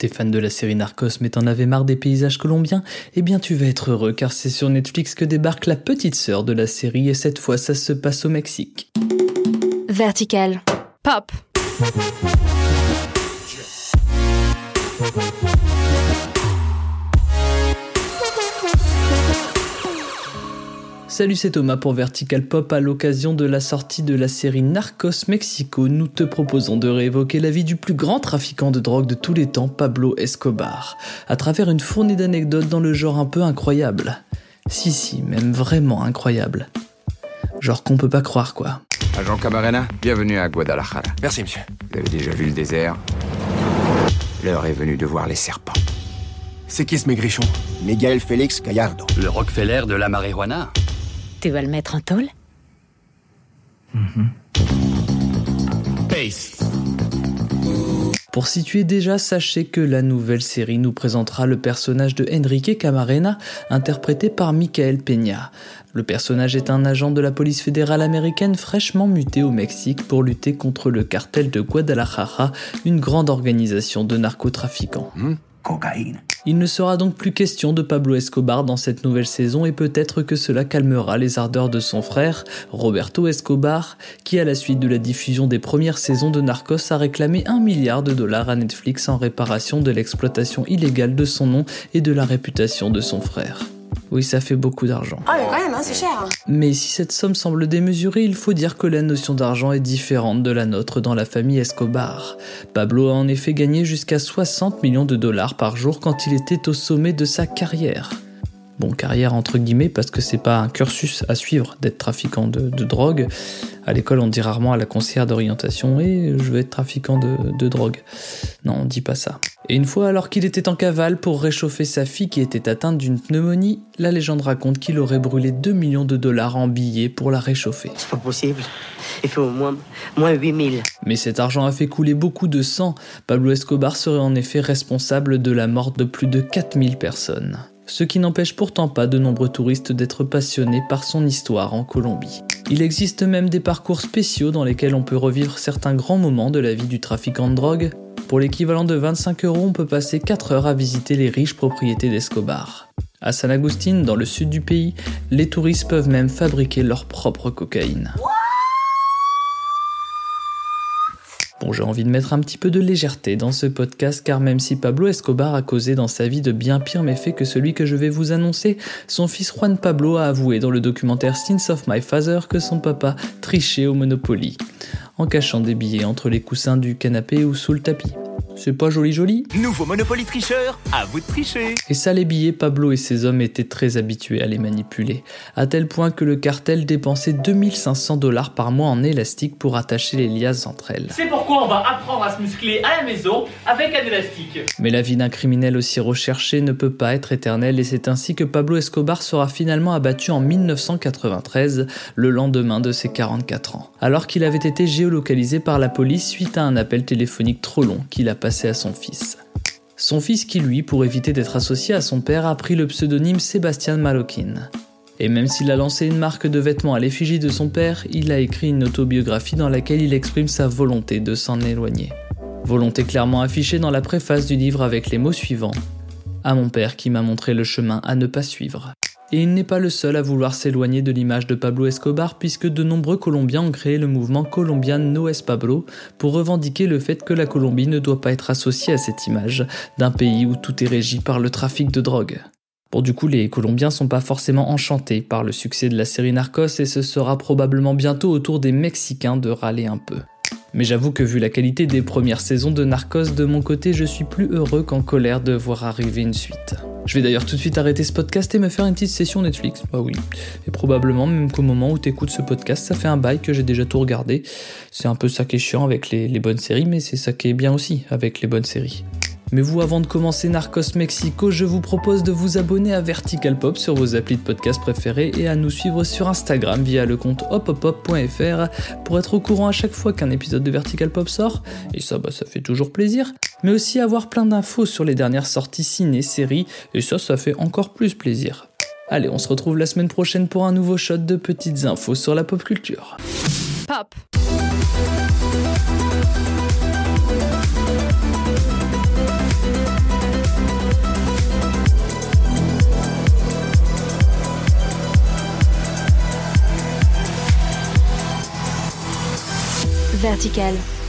T'es fan de la série Narcos mais t'en avais marre des paysages colombiens? Eh bien tu vas être heureux car c'est sur Netflix que débarque la petite sœur de la série et cette fois ça se passe au Mexique. Vertical. Pop. Salut, c'est Thomas pour Vertical Pop. À l'occasion de la sortie de la série Narcos Mexico, nous te proposons de réévoquer la vie du plus grand trafiquant de drogue de tous les temps, Pablo Escobar, à travers une fournée d'anecdotes dans le genre un peu incroyable. Si, si, même vraiment incroyable. Genre qu'on peut pas croire, quoi. Agent Camarena, bienvenue à Guadalajara. Merci, monsieur. Vous avez déjà vu le désert? L'heure est venue de voir les serpents. C'est qui ce maigrichon? Miguel Félix Gallardo. Le Rockefeller de la marijuana Tu vas le mettre en tôle? Pace. Pour situer déjà, sachez que la nouvelle série nous présentera le personnage de Enrique Camarena, interprété par Michael Peña. Le personnage est un agent de la police fédérale américaine fraîchement muté au Mexique pour lutter contre le cartel de Guadalajara, une grande organisation de narcotrafiquants. Cocaïne. Il ne sera donc plus question de Pablo Escobar dans cette nouvelle saison et peut-être que cela calmera les ardeurs de son frère, Roberto Escobar, qui à la suite de la diffusion des premières saisons de Narcos a réclamé un milliard de dollars à Netflix en réparation de l'exploitation illégale de son nom et de la réputation de son frère. Oui, ça fait beaucoup d'argent. Ah hein, c'est cher. hein. Mais si cette somme semble démesurée, il faut dire que la notion d'argent est différente de la nôtre dans la famille Escobar. Pablo a en effet gagné jusqu'à 60 millions de dollars par jour quand il était au sommet de sa carrière. Bon, carrière entre guillemets, parce que c'est pas un cursus à suivre d'être trafiquant de, drogue. À l'école, on dit rarement à la conseillère d'orientation Et je veux être trafiquant de, de drogue. Non, on dit pas ça. Et une fois, alors qu'il était en cavale pour réchauffer sa fille qui était atteinte d'une pneumonie, la légende raconte qu'il aurait brûlé 2 millions de dollars en billets pour la réchauffer. C'est pas possible. Il faut au moins, moins 8000. Mais cet argent a fait couler beaucoup de sang. Pablo Escobar serait en effet responsable de la mort de plus de 4000 personnes. Ce qui n'empêche pourtant pas de nombreux touristes d'être passionnés par son histoire en Colombie. Il existe même des parcours spéciaux dans lesquels on peut revivre certains grands moments de la vie du trafiquant de drogue. Pour l'équivalent de 25 euros, on peut passer 4 heures à visiter les riches propriétés d'Escobar. À San Agustin, dans le sud du pays, les touristes peuvent même fabriquer leur propre cocaïne. Bon, j'ai envie de mettre un petit peu de légèreté dans ce podcast car même si Pablo Escobar a causé dans sa vie de bien pires méfaits que celui que je vais vous annoncer, son fils Juan Pablo a avoué dans le documentaire Sins of My Father que son papa trichait au Monopoly, en cachant des billets entre les coussins du canapé ou sous le tapis. C'est pas joli joli Nouveau Monopoly tricheur, à vous de tricher. Et ça, les billets, Pablo et ses hommes étaient très habitués à les manipuler, à tel point que le cartel dépensait 2500 dollars par mois en élastique pour attacher les liasses entre elles. C'est pourquoi on va apprendre à se muscler à la maison avec un élastique. Mais la vie d'un criminel aussi recherché ne peut pas être éternelle et c'est ainsi que Pablo Escobar sera finalement abattu en 1993, le lendemain de ses 44 ans, alors qu'il avait été géolocalisé par la police suite à un appel téléphonique trop long qu'il a passé à son fils. Son fils qui lui, pour éviter d'être associé à son père, a pris le pseudonyme Sébastien Maroquin. Et même s'il a lancé une marque de vêtements à l'effigie de son père, il a écrit une autobiographie dans laquelle il exprime sa volonté de s'en éloigner. Volonté clairement affichée dans la préface du livre avec les mots suivants. À mon père qui m'a montré le chemin à ne pas suivre. Et il n'est pas le seul à vouloir s'éloigner de l'image de Pablo Escobar puisque de nombreux Colombiens ont créé le mouvement Colombian No es Pablo pour revendiquer le fait que la Colombie ne doit pas être associée à cette image d'un pays où tout est régi par le trafic de drogue. Bon, du coup, les Colombiens sont pas forcément enchantés par le succès de la série Narcos et ce sera probablement bientôt au tour des Mexicains de râler un peu. Mais j'avoue que vu la qualité des premières saisons de Narcos, de mon côté, je suis plus heureux qu'en colère de voir arriver une suite. Je vais d'ailleurs tout de suite arrêter ce podcast et me faire une petite session Netflix. Bah oui. Et probablement, même qu'au moment où t'écoutes ce podcast, ça fait un bail que j'ai déjà tout regardé. C'est un peu ça qui est chiant avec les, bonnes séries, mais c'est ça qui est bien aussi avec les bonnes séries. Mais vous, avant de commencer Narcos Mexico, je vous propose de vous abonner à Vertical Pop sur vos applis de podcast préférés et à nous suivre sur Instagram via le compte hopopop.fr pour être au courant à chaque fois qu'un épisode de Vertical Pop sort. Et ça, bah, ça fait toujours plaisir. Mais aussi avoir plein d'infos sur les dernières sorties ciné, séries, et ça, ça fait encore plus plaisir. Allez, on se retrouve la semaine prochaine pour un nouveau shot de petites infos sur la pop culture. Pop. Vertical.